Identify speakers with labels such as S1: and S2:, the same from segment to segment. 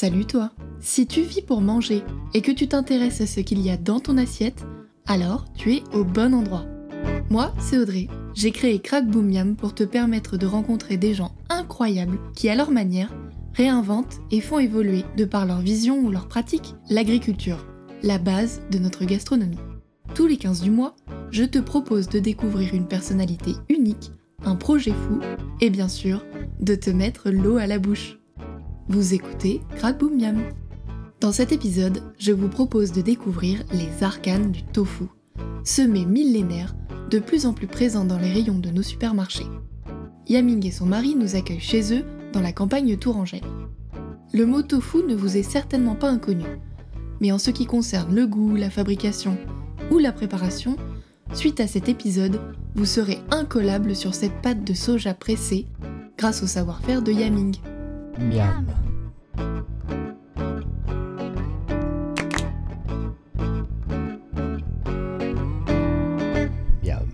S1: Salut toi Si tu vis pour manger et que tu t'intéresses à ce qu'il y a dans ton assiette, alors tu es au bon endroit. Moi, c'est Audrey. J'ai créé Crack Boom Yam pour te permettre de rencontrer des gens incroyables qui, à leur manière, réinventent et font évoluer, de par leur vision ou leur pratique, l'agriculture, la base de notre gastronomie. Tous les 15 du mois, je te propose de découvrir une personnalité unique, un projet fou et bien sûr, de te mettre l'eau à la bouche. Vous écoutez Crack Boom Yam. Dans cet épisode, je vous propose de découvrir les arcanes du tofu, semé millénaire, de plus en plus présent dans les rayons de nos supermarchés. Yaming et son mari nous accueillent chez eux dans la campagne tourangelle. Le mot tofu ne vous est certainement pas inconnu, mais en ce qui concerne le goût, la fabrication ou la préparation, suite à cet épisode, vous serez incollable sur cette pâte de soja pressée grâce au savoir-faire de Yaming.
S2: Miam. Miam.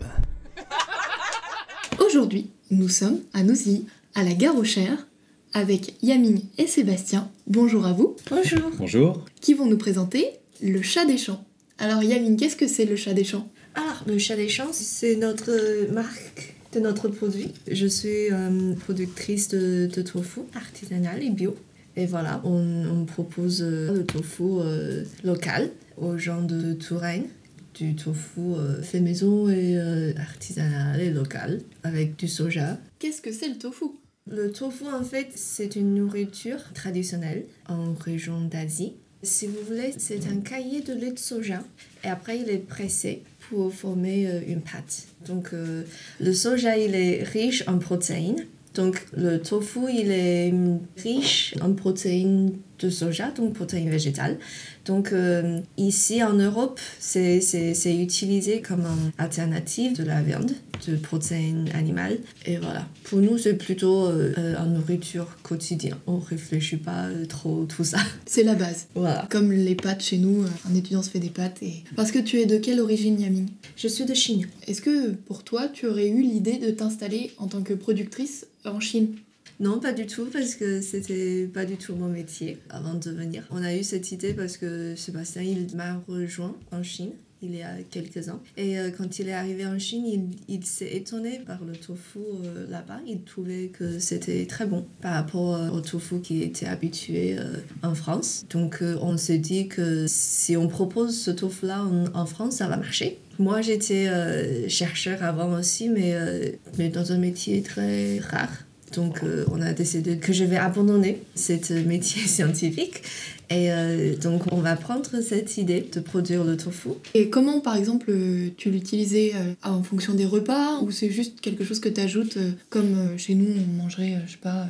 S1: Aujourd'hui, nous sommes à Nousy, à la gare aux Chères, avec Yaming et Sébastien. Bonjour à vous,
S3: Bonjour.
S4: Bonjour.
S1: qui vont nous présenter le chat des champs. Alors Yaming, qu'est-ce que c'est le chat des champs?
S3: Alors, le chat des champs, c'est notre marque de notre produit. Je suis euh, productrice de, de tofu artisanal et bio. Et voilà, on, on propose euh, le tofu euh, local aux gens de Touraine. Du tofu fait maison et artisanal et local avec du soja.
S1: Qu'est-ce que c'est le tofu?
S3: Le tofu, en fait, c'est une nourriture traditionnelle en région d'Asie. Si vous voulez, c'est un cahier de lait de soja et après il est pressé pour former euh, une pâte. Donc euh, le soja, il est riche en protéines. Donc le tofu, il est riche en protéines de soja, donc protéines végétales. Donc euh, ici en Europe, c'est c'est- c'est utilisé comme une alternative de la viande, de protéines animales. Et voilà. Pour nous, c'est plutôt euh, euh, en nourriture quotidienne. On réfléchit pas euh, trop tout ça.
S1: C'est la base.
S3: Voilà.
S1: Comme les pâtes chez nous, un étudiant se fait des pâtes et... Parce que tu es de quelle origine Yaming
S3: Je suis de Chine.
S1: Est-ce que pour toi, tu aurais eu l'idée de t'installer en tant que productrice en Chine?
S3: Non, pas du tout, parce que c'était pas du tout mon métier avant de venir. On a eu cette idée parce que Sébastien, il m'a rejoint en Chine il y a quelques ans. Et euh, quand il est arrivé en Chine, il, s'est étonné par le tofu euh, là-bas. Il trouvait que c'était très bon par rapport euh, au tofu qui était habitué en France. Donc on s'est dit que si on propose ce tofu-là en, en France, ça va marcher. Moi, j'étais chercheur avant aussi, mais, mais dans un métier très rare. Donc, euh, on a décidé que je vais abandonner ce métier scientifique. Et euh, donc, on va prendre cette idée de produire le tofu.
S1: Et comment, par exemple, euh, tu l'utilisais euh, en fonction des repas ou c'est juste quelque chose que tu ajoutes comme euh, chez nous, on mangerait, euh, je sais pas, euh,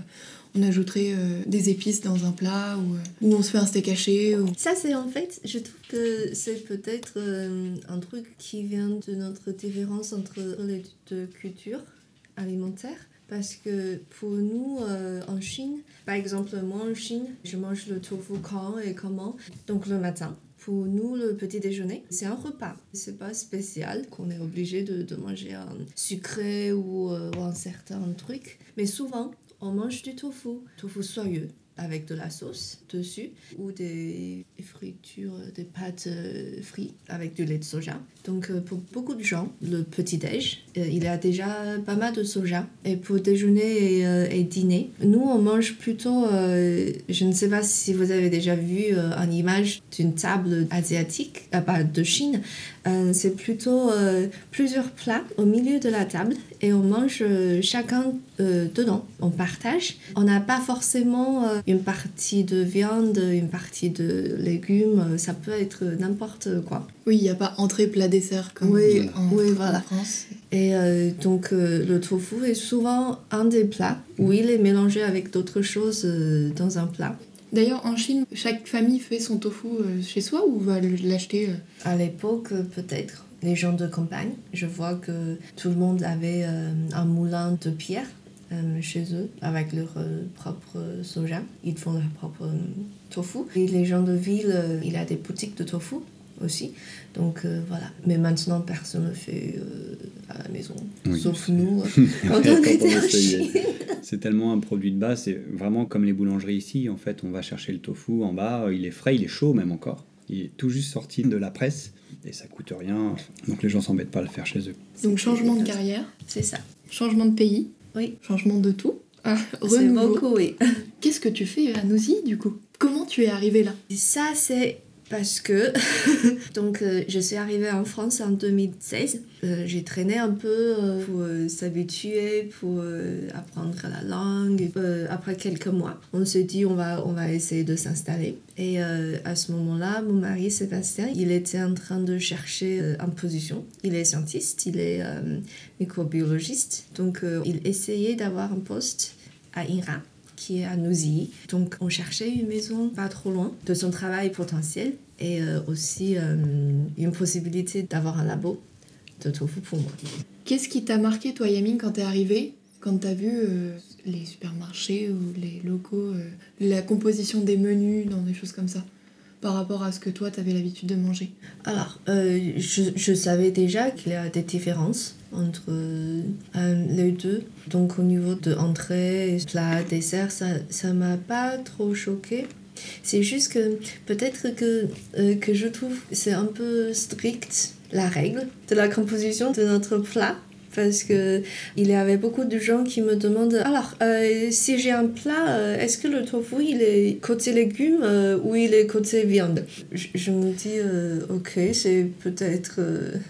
S1: on ajouterait euh, des épices dans un plat ou, euh, ou on se fait un steak haché ou...
S3: Ça, c'est en fait, je trouve que c'est peut-être euh, un truc qui vient de notre différence entre les deux cultures alimentaires. Parce que pour nous, euh, en Chine, par exemple, moi en Chine, je mange le tofu quand et comment. Donc le matin. Pour nous, le petit déjeuner, c'est un repas. C'est pas spécial qu'on est obligé de, manger un sucré ou, euh, ou un certain truc. Mais souvent, on mange du tofu. Tofu soyeux avec de la sauce dessus ou des fritures, des pâtes euh, frites avec du lait de soja. Donc euh, pour beaucoup de gens, le petit-déj, euh, il y a déjà pas mal de soja. Et pour déjeuner et, dîner, nous on mange plutôt, je ne sais pas si vous avez déjà vu une image d'une table asiatique, à part de Chine, euh, c'est plutôt euh, plusieurs plats au milieu de la table et on mange euh, chacun euh, dedans. On partage. On n'a pas forcément une partie de viande, une partie de légumes. Ça peut être n'importe quoi.
S1: Oui, il n'y a pas entrée, plat, dessert comme
S3: Oui,
S1: en,
S3: oui,
S1: en
S3: voilà.
S1: France.
S3: Et donc le tofu est souvent un des plats où il est mélangé avec d'autres choses dans un plat.
S1: D'ailleurs, en Chine, chaque famille fait son tofu euh, chez soi ou va l'acheter euh,
S3: À l'époque, peut-être, les gens de campagne, je vois que tout le monde avait euh, un moulin de pierre chez eux avec leur propre soja. Ils font leur propre tofu. Et les gens de ville, il y a des boutiques de tofu. aussi. Donc euh, voilà. Mais maintenant, personne ne fait euh, à la maison,
S2: Oui,
S3: sauf
S2: c'est-
S3: nous euh, quand on
S2: Quand on
S3: était en
S2: essayait.
S3: Chine.
S2: C'est tellement un produit de base, c'est vraiment comme les boulangeries ici. En fait, on va chercher le tofu en bas, il est frais, il est chaud même encore. Il est tout juste sorti de la presse et ça coûte rien. Donc les gens s'embêtent pas à le faire chez eux.
S1: Donc changement de carrière,
S3: C'est ça.
S1: changement de pays,
S3: Oui.
S1: changement de tout. Ah,
S3: C'est
S1: renouveau.
S3: beaucoup, oui.
S1: Qu'est-ce que tu fais à Noisy du coup? Comment tu es arrivé là?
S3: Ça, c'est parce que donc euh, je suis arrivée en France en 2016. Euh, j'ai traîné un peu euh, pour s'habituer, pour apprendre la langue. Après quelques mois, on se dit on va on va essayer de s'installer. Et à ce moment-là, mon mari Sébastien, il était en train de chercher une position. Il est scientiste, il est microbiologiste, donc il essayait d'avoir un poste à INRA qui est à Noisy. Donc on cherchait une maison pas trop loin de son travail potentiel et euh, aussi euh, une possibilité d'avoir un labo de tofu pour moi.
S1: Qu'est-ce qui t'a marqué toi Yamine quand t'es arrivée quand t'as vu euh, les supermarchés ou les locaux, euh, la composition des menus, dans des choses comme ça, par rapport à ce que toi t'avais l'habitude de manger?
S3: Alors, euh, je, je savais déjà qu'il y a des différences entre euh, les deux. Donc au niveau de entrée, plat, dessert, ça ça m'a pas trop choqué. C'est juste que peut-être que, euh, que je trouve c'est un peu strict la règle de la composition de notre plat. Parce que il y avait beaucoup de gens qui me demandent alors euh, si j'ai un plat, euh, est-ce que le tofu il est côté légumes euh, ou il est côté viande? Je, je me dis ok c'est peut-être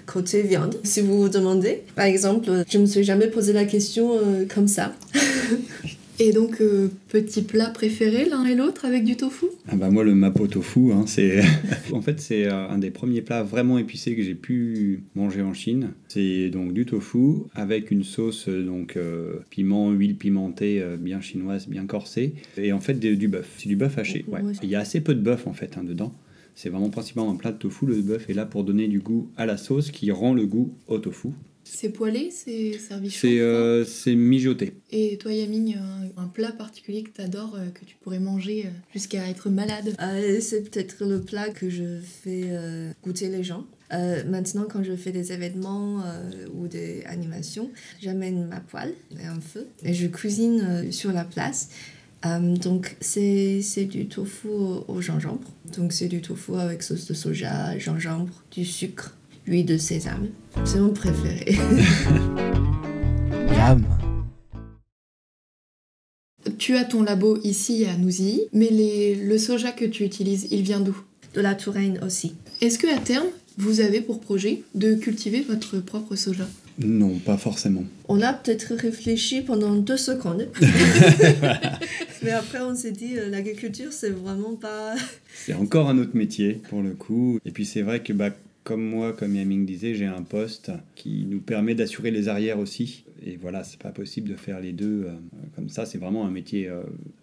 S3: côté viande si vous vous demandez. Par exemple, je me suis jamais posé la question comme ça.
S1: Et donc, euh, petit plat préféré l'un et l'autre avec du tofu?
S2: Ah bah moi le mapo tofu, hein, c'est en fait c'est euh, un des premiers plats vraiment épicés que j'ai pu manger en Chine. C'est donc du tofu avec une sauce euh, donc euh, piment, huile pimentée euh, bien chinoise, bien corsée et en fait des- du bœuf. C'est du bœuf haché. Ouais.
S3: Ouais.
S2: Il y a assez peu de bœuf en fait hein, dedans. C'est vraiment principalement un plat de tofu. Le bœuf est là pour donner du goût à la sauce qui rend le goût au tofu.
S1: C'est poêlé, c'est servi chaud
S2: C'est euh, c'est mijoté.
S1: Et toi Yamine, un, un plat particulier que t'adores, euh, que tu pourrais manger euh, jusqu'à être malade?
S3: Euh, c'est peut-être le plat que je fais euh, goûter les gens. Euh, maintenant, quand je fais des événements euh, ou des animations, j'amène ma poêle et un feu et je cuisine euh, sur la place. Euh, donc, c'est c'est du tofu au, au gingembre. Donc, c'est du tofu avec sauce de soja, gingembre, du sucre, huile de sésame. C'est mon préféré.
S4: Miam.
S1: Tu as ton labo ici à Noisy, mais les- le soja que tu utilises, il vient d'où?
S3: De la Touraine aussi.
S1: Est-ce que à terme, vous avez pour projet de cultiver votre propre soja?
S2: Non, pas forcément.
S3: On a peut-être réfléchi pendant deux secondes. Mais après, on s'est dit, euh, l'agriculture, c'est vraiment pas.
S2: C'est encore un autre métier pour le coup. Et puis c'est vrai que bah, comme moi, comme Yaming disait, j'ai un poste qui nous permet d'assurer les arrières aussi. Et voilà, c'est pas possible de faire les deux euh, comme ça. C'est vraiment un métier euh,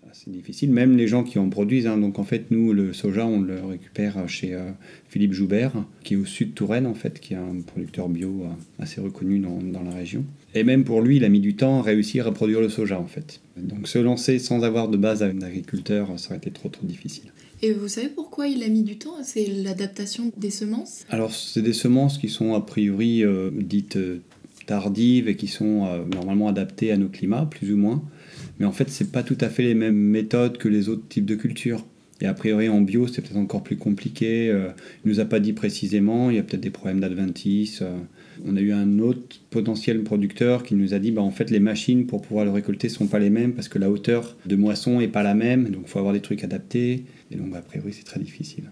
S2: assez difficile. Même les gens qui en produisent. hein. Donc en fait, nous, le soja, on le récupère chez euh, Philippe Joubert, qui est au sud de Touraine en fait, qui est un producteur bio assez reconnu dans, la région. Et même pour lui, il a mis du temps à réussir à produire le soja en fait. Donc se lancer sans avoir de base d'agriculteur, ça aurait été trop trop difficile.
S1: Et vous savez pourquoi il a mis du temps? C'est l'adaptation des semences?
S2: Alors, c'est des semences qui sont a priori euh, dites euh, tardives et qui sont euh, normalement adaptées à nos climats, plus ou moins. Mais en fait, c'est pas tout à fait les mêmes méthodes que les autres types de cultures. Et a priori, en bio, c'est peut-être encore plus compliqué. Euh, il nous a pas dit précisément. Il y a peut-être des problèmes d'adventice. On a eu un autre potentiel producteur qui nous a dit bah, en fait, les machines pour pouvoir le récolter sont pas les mêmes parce que la hauteur de moisson est pas la même. Donc, il faut avoir des trucs adaptés. Et donc, a priori, c'est très difficile.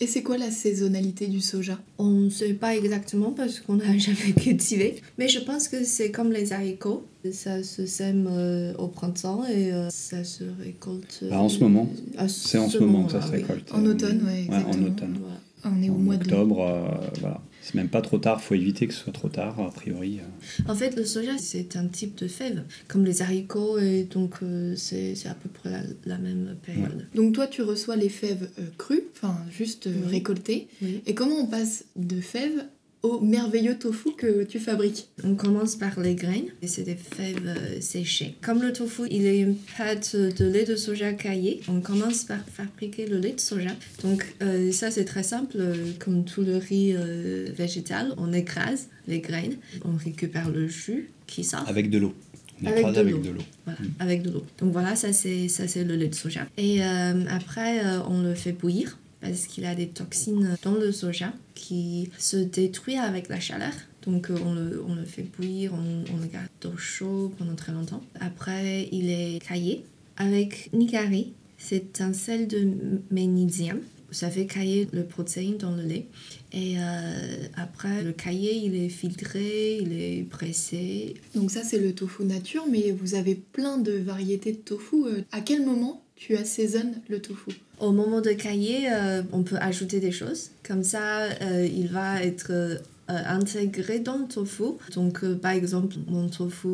S1: Et c'est quoi la saisonnalité du soja?
S3: On ne sait pas exactement parce qu'on n'a jamais cultivé. Mais je pense que c'est comme les haricots. Ça se sème euh, au printemps et euh, ça se récolte. euh,
S2: Bah, en ce moment.
S3: à
S2: C'est en ce moment que ça se
S3: oui.
S2: récolte.
S1: En automne, Ouais, exactement.
S2: en automne.
S3: Voilà.
S1: On est au
S2: en
S1: mois de
S2: octobre, euh, voilà. C'est même pas trop tard, faut éviter que ce soit trop tard, a priori. euh.
S3: En fait, le soja, c'est un type de fève, comme les haricots, et donc euh, c'est c'est à peu près la, la même période.
S1: Donc toi, tu reçois les fèves euh, crues, enfin juste euh,
S3: Oui.
S1: récoltées.
S3: Oui.
S1: Et comment on passe de fèves au merveilleux tofu que tu fabriques.
S3: On commence par les graines, et c'est des fèves euh, séchées. Comme le tofu, il est une pâte de lait de soja caillé, on commence par fabriquer le lait de soja. Donc euh, ça c'est très simple, euh, comme tout le riz euh, végétal, on écrase les graines, on récupère le jus qui sort.
S2: Avec de l'eau. On
S3: Avec
S2: écrase
S3: de
S2: avec
S3: l'eau.
S2: de l'eau.
S3: Voilà, avec de l'eau. Donc voilà, ça c'est ça c'est le lait de soja. Et euh, après, euh, on le fait bouillir parce qu'il a des toxines dans le soja qui se détruisent avec la chaleur. Donc euh, on, le, on le fait bouillir, on, on le garde au chaud pendant très longtemps. Après, il est caillé avec nigari. C'est un sel de magnésium. Ça fait cailler le protéine dans le lait. Et euh, après, le caillé, il est filtré, il est pressé,
S1: Donc ça c'est le tofu nature, mais vous avez plein de variétés de tofu. Euh, À quel moment tu assaisonnes le tofu
S3: Au moment de cailler, euh, on peut ajouter des choses. Comme ça, euh, il va être euh, intégré dans le tofu. Donc, par exemple, mon tofu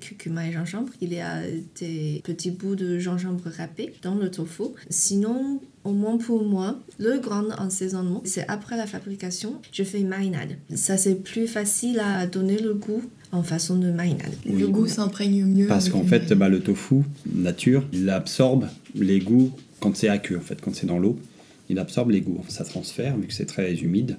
S3: curcuma et gingembre, il y a des petits bouts de gingembre râpé dans le tofu. Sinon, au moins pour moi, le grand assaisonnement, c'est après la fabrication, je fais une marinade. Ça, c'est plus facile à donner le goût en façon de marinade.
S2: Oui.
S1: Le goût s'imprègne mieux.
S2: Parce qu'en fait, bah, le tofu nature, il absorbe les goûts quand c'est aqueux, en fait, quand c'est dans l'eau. Il absorbe les goûts. Ça transfère, vu que c'est très humide.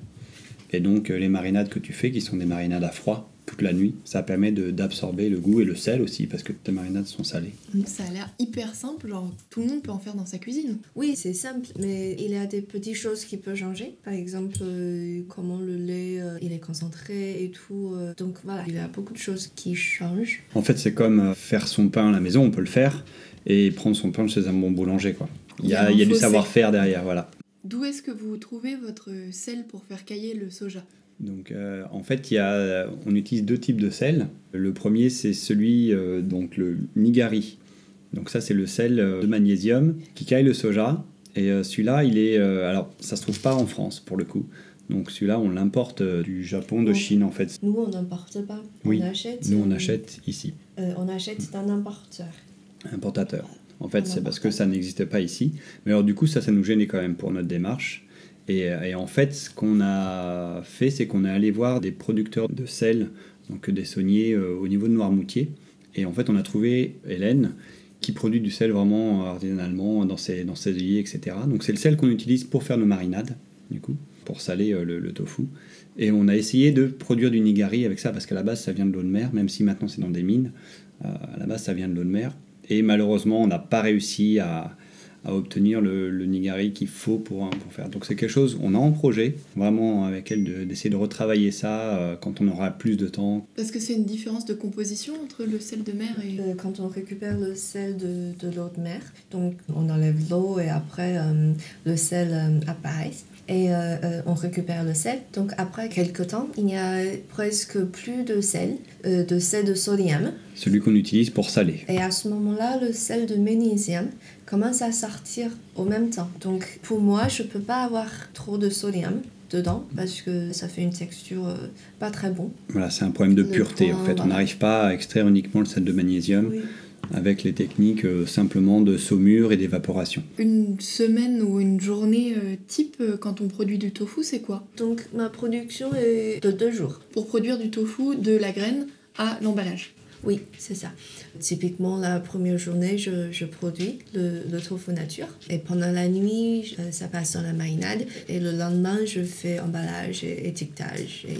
S2: Et donc, euh, les marinades que tu fais, qui sont des marinades à froid, toute la nuit, ça permet de- d'absorber le goût et le sel aussi, parce que tes marinades sont salées.
S1: Ça a l'air hyper simple, genre tout le monde peut en faire dans sa cuisine.
S3: Oui, c'est simple, mais il y a des petites choses qui peuvent changer. Par exemple, euh, comment le lait euh, il est concentré et tout. euh. donc voilà, il y a beaucoup de choses qui changent.
S2: En fait, c'est comme faire son pain à la maison, on peut le faire, et prendre son pain chez un bon boulanger, quoi. Il y a, il y a du savoir-faire derrière, voilà.
S1: D'où est-ce que vous trouvez votre sel pour faire cailler le soja?
S2: Donc, euh, en fait, il y a, on utilise deux types de sel. Le premier, c'est celui, euh, donc le nigari. Donc ça, c'est le sel euh, de magnésium qui caille le soja. Et euh, celui-là, il est, euh, alors, ça se trouve pas en France pour le coup. Donc celui-là, on l'importe euh, du Japon, de. Chine en fait.
S3: Nous, on n'importe pas.
S2: Oui,
S3: On achète.
S2: Nous, on
S3: euh,
S2: achète ici,
S3: euh, on achète d'un importeur.
S2: importateur. En fait, c'est parce que ça n'existe pas ici. Mais alors du coup, ça, ça nous gênait quand même pour notre démarche. Et, euh, et en fait, ce qu'on a fait, c'est qu'on est allé voir des producteurs de sel, donc des sauniers euh, au niveau de Noirmoutier. Et en fait, on a trouvé Hélène qui produit du sel vraiment artisanalement dans ses, dans ses etc. Donc c'est le sel qu'on utilise pour faire nos marinades, du coup, pour saler euh, le, tofu. Et on a essayé de produire du nigari avec ça, parce qu'à la base, ça vient de l'eau de mer, même si maintenant c'est dans des mines. À la base, ça vient de l'eau de mer. Et malheureusement, on n'a pas réussi à, à obtenir le, le nigari qu'il faut pour, pour faire. Donc c'est quelque chose, on a en projet, vraiment avec elle, de- d'essayer de, retravailler ça euh, quand on aura plus de temps.
S1: Parce que c'est une différence de composition entre le sel de mer et...
S3: Euh, quand on récupère le sel de, de l'eau de mer, donc on enlève l'eau et après euh, le sel euh, apparaît. Et euh, euh, on récupère le sel. Donc après quelques temps, il n'y a presque plus de sel, euh, de sel de sodium.
S2: Celui qu'on utilise pour saler.
S3: Et à ce moment-là, le sel de magnésium commence à sortir au même temps. Donc pour moi, je peux pas avoir trop de sodium dedans parce que ça fait une texture euh, pas très bon.
S2: Voilà, c'est un problème de
S3: Le
S2: pureté
S3: point,
S2: en fait. On n'arrive pas à extraire uniquement le sel de magnésium
S3: Oui.
S2: Avec les techniques euh, simplement de saumure et d'évaporation.
S1: Une semaine ou une journée euh, type euh, quand on produit du tofu, c'est quoi?
S3: Donc ma production est de deux jours.
S1: Pour produire du tofu, de la graine à l'emballage.
S3: Oui, c'est ça. Typiquement, la première journée, je, je produis le, le tofu nature. Et pendant la nuit, ça passe dans la marinade. Et le lendemain, je fais emballage et étiquetage. Et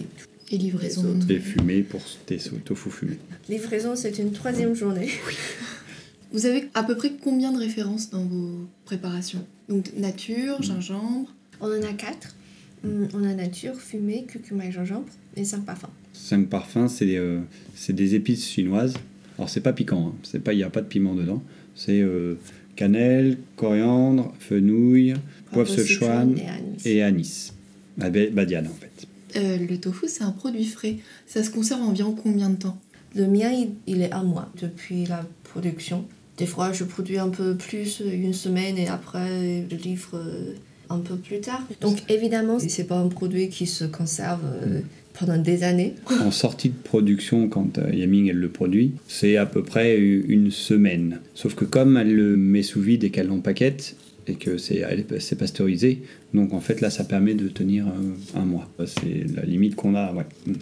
S1: Et livraison.
S3: Les
S2: fumé pour tes tofu fumé.
S3: livraison, c'est une troisième journée.
S1: Vous avez à peu près combien de références dans vos préparations? Donc nature,
S2: Mm.
S1: gingembre?
S3: On en a quatre. Hum, On a nature, fumée, curcuma et gingembre et cinq parfums.
S2: Cinq parfums, c'est euh, des épices chinoises. Alors c'est pas piquant, hein. c'est pas il n'y a pas de piment dedans. C'est euh, cannelle, coriandre, fenouil, poivre Sichuan
S3: et anis.
S2: et anis. Ah, ba- Badiane en fait.
S1: Euh, le tofu, c'est un produit frais. Ça se conserve environ combien de temps?
S3: Le mien, il, il est un mois depuis la production. Des fois, je produis un peu plus, une semaine, et après, je livre euh, un peu plus tard. Donc, évidemment, c'est pas un produit qui se conserve euh, pendant des années.
S2: En sortie de production, quand euh, Yaming elle le produit, c'est à peu près une semaine. Sauf que comme elle le met sous vide et qu'elle l'empaquette, et que c'est c'est pasteurisé. Donc en fait là ça permet de tenir euh, un mois. C'est la limite qu'on a. Ouais. Mm.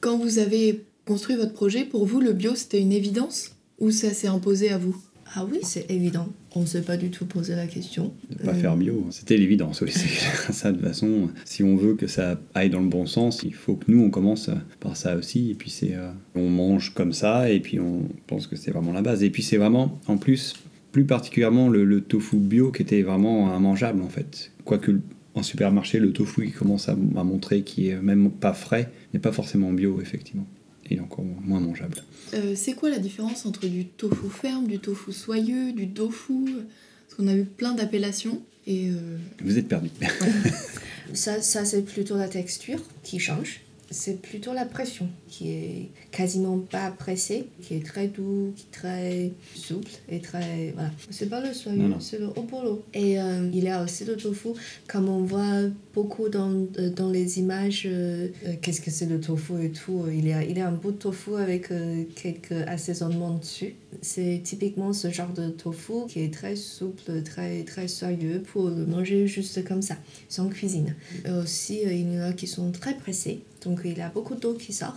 S1: Quand vous avez construit votre projet, pour vous, le bio, c'était une évidence Ou ça s'est imposé à vous?
S3: Ah oui, c'est évident. On ne s'est pas du tout posé la question.
S2: De pas
S3: Euh,
S2: faire bio, c'était l'évidence. Oui, ça de toute façon. Si on veut que ça aille dans le bon sens, il faut que nous on commence par ça aussi. Et puis c'est euh, on mange comme ça et puis on pense que c'est vraiment la base. Et puis c'est vraiment en plus plus particulièrement le, le tofu bio qui était vraiment immangeable en fait. Quoique en supermarché, le tofu qui commence à, à montrer qui est même pas frais n'est pas forcément bio effectivement. Il est encore moins mangeable.
S1: Euh, C'est quoi la différence entre du tofu ferme, du tofu soyeux, du tofu? Parce qu'on a eu plein d'appellations. Et euh,
S2: Vous êtes perdu.
S3: Ça, ça c'est plutôt la texture qui change. C'est plutôt la pression qui est quasiment pas pressée, qui est très doux, qui est très souple et très. Voilà. C'est pas le soyeux, c'est le opolo. Et euh, il y a aussi le tofu, comme on voit beaucoup dans, euh, dans les images, euh, euh, qu'est-ce que c'est le tofu et tout. Il y a, il y a un bout de tofu avec euh, quelques assaisonnements dessus. C'est typiquement ce genre de tofu qui est très souple, très, très soyeux pour le manger juste comme ça, sans cuisine. Et aussi, euh, il y en a qui sont très pressés, donc il y a beaucoup d'eau qui sort.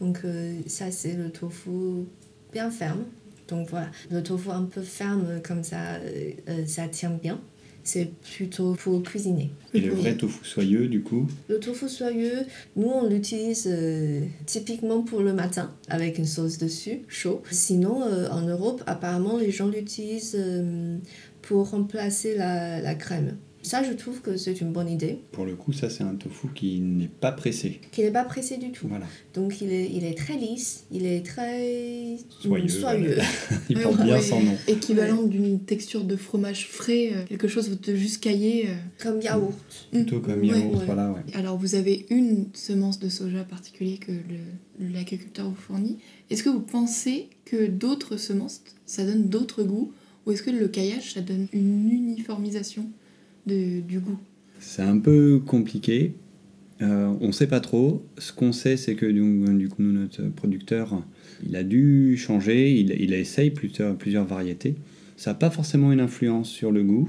S3: Donc euh, ça, c'est le tofu bien ferme. Donc voilà, le tofu un peu ferme comme ça, euh, euh, ça tient bien. C'est plutôt pour cuisiner.
S2: Et le vrai tofu soyeux du coup,
S3: Le tofu soyeux, nous on l'utilise euh, typiquement pour le matin avec une sauce dessus, chaud. Sinon, euh, en Europe, apparemment, les gens l'utilisent euh, pour remplacer la, la crème. Ça, je trouve que c'est une bonne idée,
S2: pour le coup, ça c'est un tofu qui n'est pas pressé.
S3: qui n'est pas pressé du tout.
S2: Voilà.
S3: Donc il est, il est très lisse, il est très
S2: Soyeux,
S3: soyeux.
S2: Il porte bien son nom.
S1: Équivalent d'une texture de fromage frais, euh, quelque chose de juste caillé. euh.
S3: comme yaourt.
S2: Plutôt comme yaourt,
S3: ouais.
S2: voilà, ouais.
S1: Alors vous avez une semence de soja particulier que le- l'agriculteur vous fournit. Est-ce que vous pensez que d'autres semences, ça donne d'autres goûts Ou est-ce que le caillage, ça donne une uniformisation? De, du goût
S2: C'est un peu compliqué. Euh, on ne sait pas trop. Ce qu'on sait, c'est que du, du coup, notre producteur, il a dû changer. Il, il essaye plusieurs, plusieurs variétés. Ça n'a pas forcément une influence sur le goût.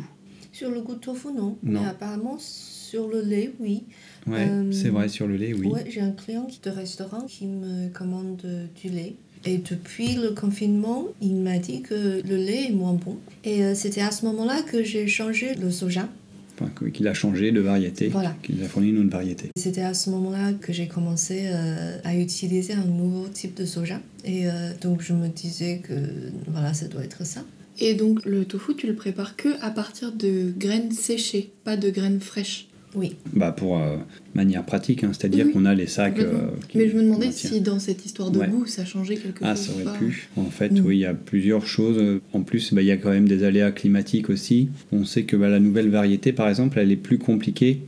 S3: Sur le goût de tofu, non.
S2: Non.
S3: Mais apparemment, sur le lait, oui.
S2: Ouais,
S3: Euh,
S2: c'est vrai, sur le lait, oui.
S3: Ouais, j'ai un client qui- de restaurant qui me commande du lait. Et depuis le confinement, il m'a dit que le lait est moins bon. Et euh, c'était à ce moment-là que j'ai changé le soja.
S2: Enfin, qu'il a changé de variété,
S3: Voilà.
S2: qu'il nous a fourni une autre variété.
S3: C'était à ce moment-là que j'ai commencé euh, à utiliser un nouveau type de soja. Et euh, donc je me disais que voilà, ça doit être ça.
S1: Et donc le tofu, tu le prépares que à partir de graines séchées, pas de graines fraîches.
S3: Oui.
S2: Bah pour euh, manière pratique, hein, c'est-à-dire
S1: Oui,
S2: qu'on a les sacs. euh, qui-
S1: Mais je me demandais si dans cette histoire de
S2: Ouais.
S1: goût, ça changeait quelque
S2: Ah,
S1: chose.
S2: ça
S1: ou
S2: aurait
S1: pas.
S2: pu. En fait,
S1: Mm.
S2: oui, il y a plusieurs choses. En plus, bah, il y a quand même des aléas climatiques aussi. On sait que bah, la nouvelle variété, par exemple, elle est plus compliquée.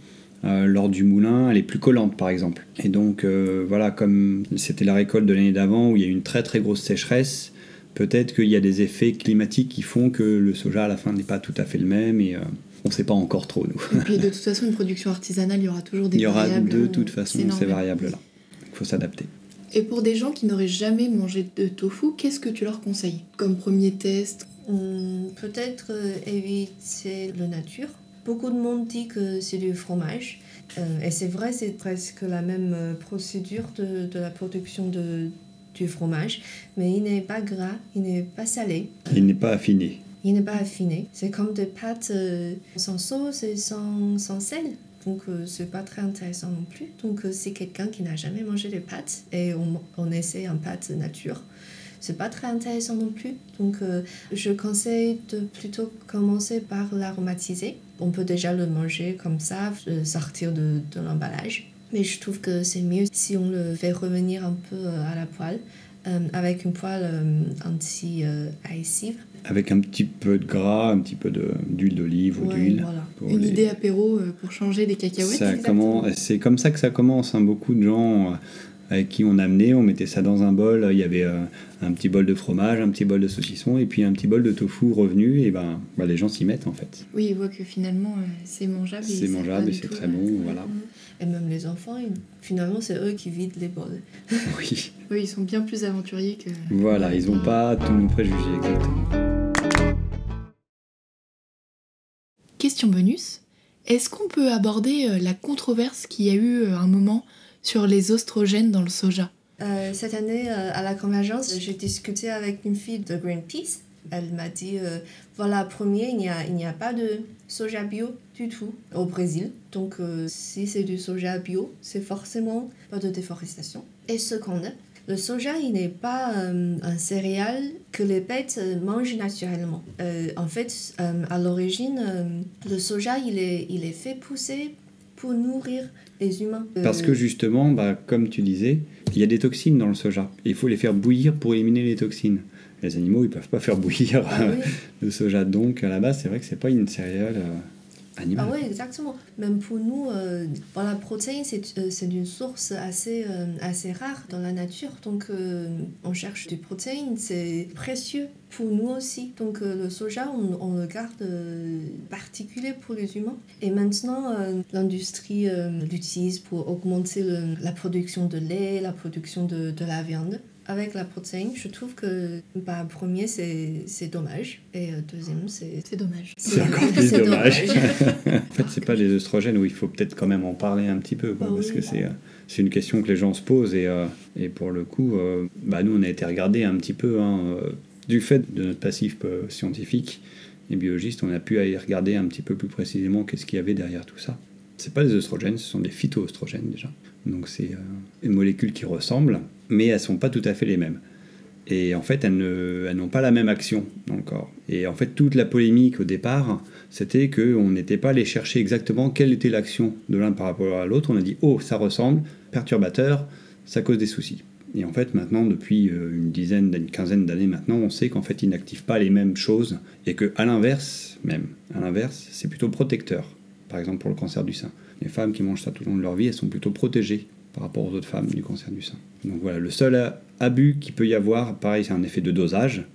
S2: euh, lors du moulin, elle est plus collante par exemple. Et donc voilà, comme c'était la récolte de l'année d'avant où il y a eu une très très grosse sécheresse, peut-être qu'il y a des effets climatiques qui font que le soja à la fin n'est pas tout à fait le même et on ne sait pas encore trop nous.
S1: Et puis de toute façon, une production artisanale, il y aura toujours des
S2: Il y aura
S1: variables.
S2: de
S1: euh,
S2: toute façon
S1: c'est
S2: ces variables-là. Il faut s'adapter.
S1: Et pour des gens qui n'auraient jamais mangé de tofu, qu'est-ce que tu leur conseilles Comme premier test?
S3: Hum, Peut-être euh, éviter le nature. Beaucoup de monde dit que c'est du fromage. Euh, et c'est vrai, c'est presque la même euh, procédure de, de la production de, du fromage. Mais il n'est pas gras, il n'est pas salé.
S2: Il n'est pas affiné.
S3: Il n'est pas affiné. C'est comme des pâtes euh, sans sauce et sans, sans sel. Donc, euh, c'est pas très intéressant non plus. Donc, euh, c'est quelqu'un qui n'a jamais mangé de pâtes et on, on essaie un pâte nature. C'est pas très intéressant non plus. Donc, euh, je conseille de plutôt commencer par l'aromatiser. On peut déjà le manger comme ça, euh, sortir de, de l'emballage. Mais je trouve que c'est mieux si on le fait revenir un peu à la poêle avec une poêle anti-adhésive.
S2: Avec un petit peu de gras, un petit peu d'huile d'olive ou
S3: Ouais,
S2: d'huile.
S3: voilà.
S1: Une
S2: les-
S1: idée apéro euh, pour changer des cacahuètes
S2: commence- C'est comme ça que ça commence. hein. Beaucoup de gens euh, avec qui on amenait, on mettait ça dans un bol. Il y avait euh, un petit bol de fromage, un petit bol de saucisson et puis un petit bol de tofu revenu. Et ben, bah, les gens s'y mettent en fait.
S1: Oui, ils voient que finalement c'est mangeable.
S2: C'est mangeable et c'est très bon. Voilà.
S3: Et même les enfants, ils- finalement, c'est eux qui vident les bols.
S2: Oui.
S1: Oui, ils sont bien plus aventuriers que.
S2: Voilà, ils n'ont pas tous nos préjugés exactement.
S1: question bonus. Est-ce qu'on peut aborder euh, la controverse qu'il y a eu euh, un moment sur les oestrogènes dans le soja?
S3: Euh, cette année, à la convergence, j'ai discuté avec une fille de Greenpeace. Elle m'a dit, euh, voilà, premier, il n'y a, a pas de soja bio du tout au Brésil. Donc, euh, si c'est du soja bio, c'est forcément pas de déforestation. Et seconde, le soja, il n'est pas euh, un céréal que les bêtes mangent naturellement. En fait, à l'origine, le soja, il est, il est fait pousser pour nourrir les humains.
S2: Parce que justement, bah, comme tu disais, il y a des toxines dans le soja. Il faut les faire bouillir pour éliminer les toxines. Les animaux, ils peuvent pas faire bouillir
S3: ah oui.
S2: le soja. Donc, à la base, c'est vrai que c'est pas une céréale euh, animale.
S3: Ah oui, exactement. Même pour nous, euh, bon, la protéine, c'est euh, c'est une source assez, euh, assez rare dans la nature. Donc, euh, on cherche des protéines, c'est précieux pour nous aussi. Donc, euh, le soja, on, on le garde euh, particulier pour les humains. Et maintenant, euh, l'industrie euh, l'utilise pour augmenter le- la production de lait, la production de, de la viande. Avec la protéine, je trouve que, bah, premier, c'est c'est dommage. Et euh, deuxième, c'est
S1: C'est dommage.
S2: C'est encore plus dommage. En fait, c'est pas les œstrogènes où il faut peut-être quand même en parler un petit peu, quoi,
S3: Ah
S2: parce
S3: oui.
S2: que c'est, euh, c'est une question que les gens se posent et, euh, et pour le coup, euh, bah, nous on a été regarder un petit peu hein, euh, du fait de notre passif euh, scientifique et biologiste, on a pu aller regarder un petit peu plus précisément qu'est-ce qu'il y avait derrière tout ça. C'est pas des œstrogènes, ce sont des phytoœstrogènes déjà. Donc c'est euh, une molécule qui ressemble, mais elles sont pas tout à fait les mêmes. Et en fait, elles, n'ont pas la même action dans le corps. Et en fait, toute la polémique au départ, c'était qu'on n'était pas allé chercher exactement quelle était l'action de l'un par rapport à l'autre. On a dit, oh, ça ressemble, perturbateur, ça cause des soucis. Et en fait, maintenant, depuis euh, une dizaine, une quinzaine d'années maintenant, on sait qu'en fait, ils n'activent pas les mêmes choses et que, à l'inverse, même, à l'inverse, c'est plutôt protecteur. Par exemple, pour le cancer du sein. Les femmes qui mangent ça tout au long de leur vie, elles sont plutôt protégées par rapport aux autres femmes du cancer du sein. Donc voilà, le seul abus qu'il peut y avoir, pareil, c'est un effet de dosage,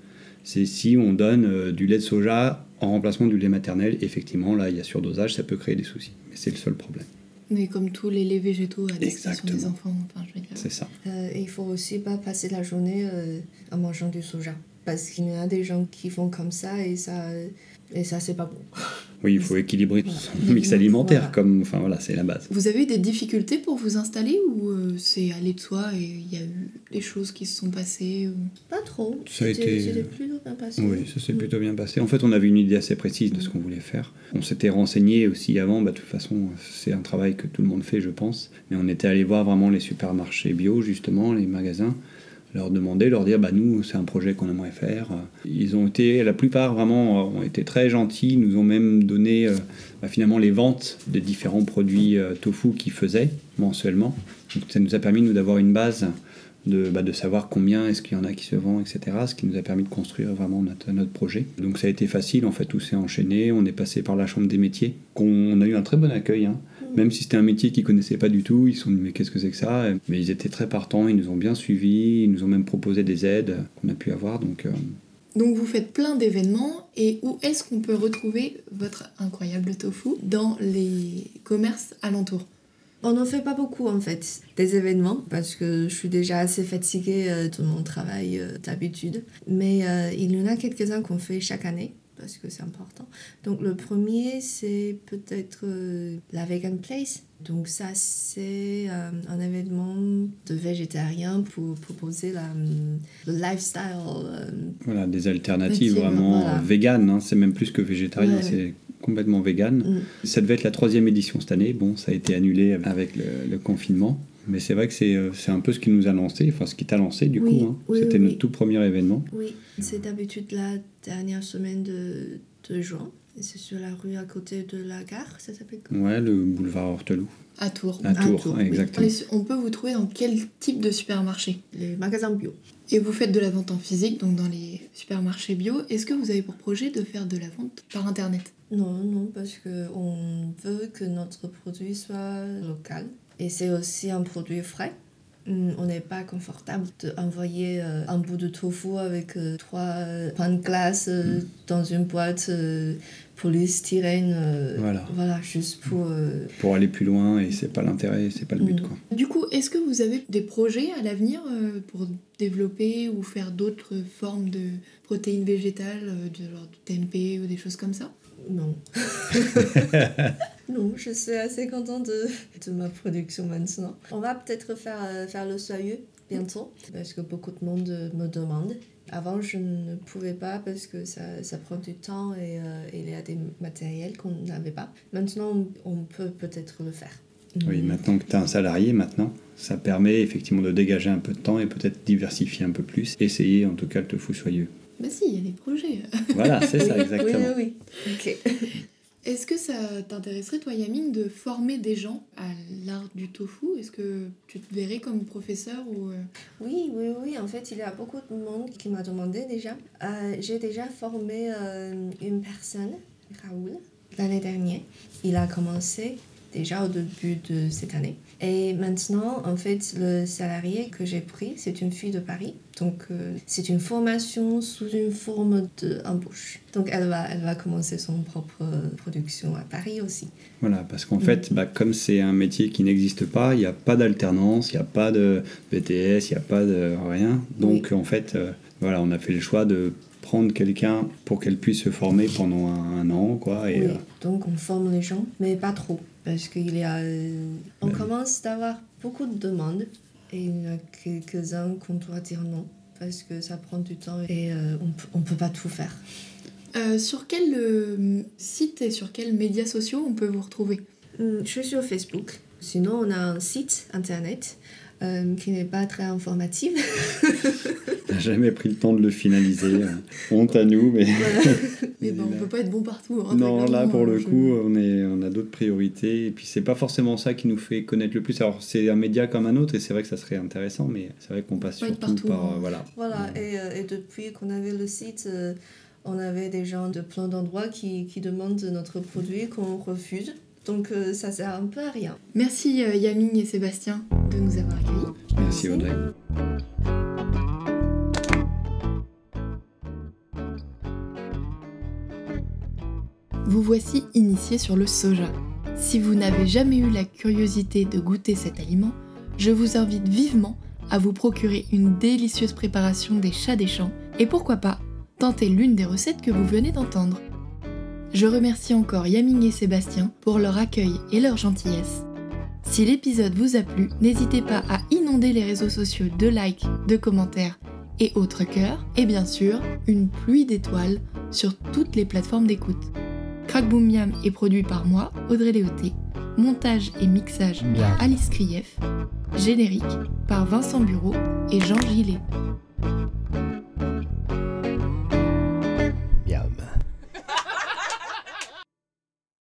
S2: c'est si on donne euh, du lait de soja en remplacement du lait maternel. Effectivement, là, il y a surdosage, ça peut créer des soucis. Mais c'est le seul problème.
S1: Mais comme tous les laits végétaux à destination des enfants, enfin, je veux dire.
S2: C'est ça.
S3: Euh, et il faut aussi pas passer la journée euh, en mangeant du soja. Parce qu'il y a des gens qui font comme ça et ça, et ça c'est pas bon.
S2: Oui, il faut équilibrer
S3: Voilà.
S2: son mix alimentaire,
S3: Voilà.
S2: comme, enfin voilà, c'est la base.
S1: Vous avez eu des difficultés pour vous installer ou euh, c'est allé de soi et il y a eu des choses qui se sont passées ou-
S3: Pas trop.
S2: Ça a été-
S3: plutôt bien passé.
S2: Oui, ça s'est
S3: Mm.
S2: plutôt bien passé. En fait, on avait une idée assez précise de ce qu'on voulait faire. On s'était renseigné aussi avant. Bah, de toute façon, c'est un travail que tout le monde fait, je pense. Mais on était allé voir vraiment les supermarchés bio, justement, les magasins, leur demander, leur dire, bah nous, c'est un projet qu'on aimerait faire. Ils ont été, la plupart vraiment, ont été très gentils. Ils nous ont même donné, euh, bah, finalement, les ventes des différents produits euh, tofu qu'ils faisaient mensuellement. Donc, ça nous a permis, nous, d'avoir une base de, bah, de savoir combien est-ce qu'il y en a qui se vend, etc. Ce qui nous a permis de construire vraiment notre, notre projet. Donc ça a été facile, en fait, tout s'est enchaîné. On est passé par la Chambre des métiers, qu'on a eu un très bon accueil. hein. Même si c'était un métier qu'ils connaissaient pas du tout, ils se sont dit mais qu'est-ce que c'est que ça? Mais ils étaient très partants, ils nous ont bien suivis, ils nous ont même proposé des aides qu'on a pu avoir. Donc euh,
S1: Donc vous faites plein d'événements et où est-ce qu'on peut retrouver votre incroyable tofu dans les commerces alentours?
S3: On n'en fait pas beaucoup en fait, des événements, parce que je suis déjà assez fatiguée euh, de mon travail euh, d'habitude. Mais euh, il y en a quelques-uns qu'on fait chaque année, parce que c'est important. Donc le premier, c'est peut-être euh, la Vegan Place. Donc ça, c'est euh, un événement de végétariens pour proposer la, le lifestyle. euh,
S2: voilà, des alternatives vraiment
S3: voilà.
S2: véganes, hein. c'est même plus que végétarien,
S3: Ouais,
S2: c'est complètement vegan.
S3: hum.
S2: Ça devait être la troisième édition cette année. Bon, ça a été annulé avec le, le confinement. Mais c'est vrai que c'est euh, c'est un peu ce qui nous a lancé, enfin ce qui t'a lancé du
S3: Oui,
S2: coup. hein.
S3: oui,
S2: C'était
S3: oui,
S2: notre
S3: oui.
S2: tout premier événement.
S3: Oui, c'est d'habitude la dernière semaine de, de juin. C'est sur la rue à côté de la gare, ça s'appelle comment?
S2: Ouais, le boulevard Horteloup.
S1: À Tours.
S2: À
S3: À
S2: Tours,
S3: Tours,
S2: exactement.
S1: On peut vous trouver dans quel type de supermarché?
S3: Les magasins bio.
S1: Et vous faites de la vente en physique, donc dans les supermarchés bio. Est-ce que vous avez pour projet de faire de la vente par internet?
S3: Non, non, parce qu'on veut que notre produit soit local. Et c'est aussi un produit frais. Hum, On n'est pas confortable d'envoyer euh, un bout de tofu avec euh, trois euh, pains de glace euh, dans une boîte euh, polystyrène. euh,
S2: Voilà.
S3: Voilà, juste pour. euh,
S2: Pour aller plus loin, et c'est pas l'intérêt, c'est pas le but,
S3: Mm.
S2: quoi.
S1: Du coup, est-ce que vous avez des projets à l'avenir euh, pour développer ou faire d'autres formes de protéines végétales, euh, de genre du tempeh ou des choses comme ça?
S3: Non. non, je suis assez contente de, de ma production maintenant. On va peut-être faire, euh, faire le soyeux bientôt, parce que beaucoup de monde me demande. Avant, je ne pouvais pas parce que ça, ça prend du temps et euh, il y a des matériels qu'on n'avait pas. Maintenant, on, peut peut-être le faire.
S2: Oui, maintenant que tu as un salarié, maintenant, ça permet effectivement de dégager un peu de temps et peut-être diversifier un peu plus. Essayer en tout cas le tofu soyeux.
S1: Bah si, il y a des projets.
S2: Voilà, c'est ça
S3: Oui,
S2: exactement.
S3: oui, oui. Ok.
S1: Est-ce que ça t'intéresserait, toi, Yamine, de former des gens à l'art du tofu? Est-ce que tu te verrais comme professeur ou... euh,
S3: Oui, oui, oui. En fait, il y a beaucoup de monde qui m'a demandé déjà. Euh, J'ai déjà formé euh, une personne, Raoul, l'année dernière. Il a commencé déjà au début de cette année. Et maintenant, en fait, le salarié que j'ai pris, c'est une fille de Paris. Donc, euh, c'est une formation sous une forme d'embauche. Donc, elle va, elle va commencer son propre production à Paris aussi.
S2: Voilà, parce qu'en fait, bah, comme c'est un métier qui n'existe pas, il n'y a pas d'alternance, il n'y a pas de BTS, il n'y a pas de rien. Donc en fait, euh, voilà, on a fait le choix de prendre quelqu'un pour qu'elle puisse se former pendant un, un an, quoi. Et,
S3: Oui,
S2: euh,
S3: donc on forme les gens, mais pas trop, parce qu'il y a, euh, on
S2: Ben
S3: commence d'avoir beaucoup de demandes et il y en a quelques-uns qu'on doit dire non parce que ça prend du temps et euh, on, peut- on peut pas tout faire.
S1: euh, sur quel euh, site et sur quels médias sociaux on peut vous retrouver?
S3: Hum, Je suis sur Facebook. Sinon, on a un site internet euh, qui n'est pas très informatif.
S2: on n'a jamais pris le temps de le finaliser. euh, honte à nous, mais
S3: Voilà.
S1: Mais ben, on peut pas être bon partout. hein,
S2: Non, là pour le
S1: euh, je-
S2: coup, on, est, on a d'autres priorités. Et puis c'est pas forcément ça qui nous fait connaître le plus. Alors c'est un média comme un autre et c'est vrai que ça serait intéressant, mais c'est vrai qu'on passe surtout
S1: partout,
S2: par.
S1: hein.
S2: euh, voilà.
S3: Voilà, et, euh, et depuis qu'on avait le site, euh, on avait des gens de plein d'endroits qui, qui demandent notre produit qu'on refuse. Donc euh, ça sert un peu à rien.
S1: Merci euh, Yamine et Sébastien de nous avoir accueillis.
S2: Merci Audrey.
S1: Vous voici initié sur le soja. Si vous n'avez jamais eu la curiosité de goûter cet aliment, je vous invite vivement à vous procurer une délicieuse préparation des chats des champs et pourquoi pas tenter l'une des recettes que vous venez d'entendre. Je remercie encore Yaming et Sébastien pour leur accueil et leur gentillesse. Si l'épisode vous a plu, n'hésitez pas à inonder les réseaux sociaux de likes, de commentaires et autres cœurs, et bien sûr, une pluie d'étoiles sur toutes les plateformes d'écoute. Crack Boom Miam est produit par moi, Audrey Léoté. Montage et mixage par Alice Krief. Générique par Vincent Bureau et Jean Gillet.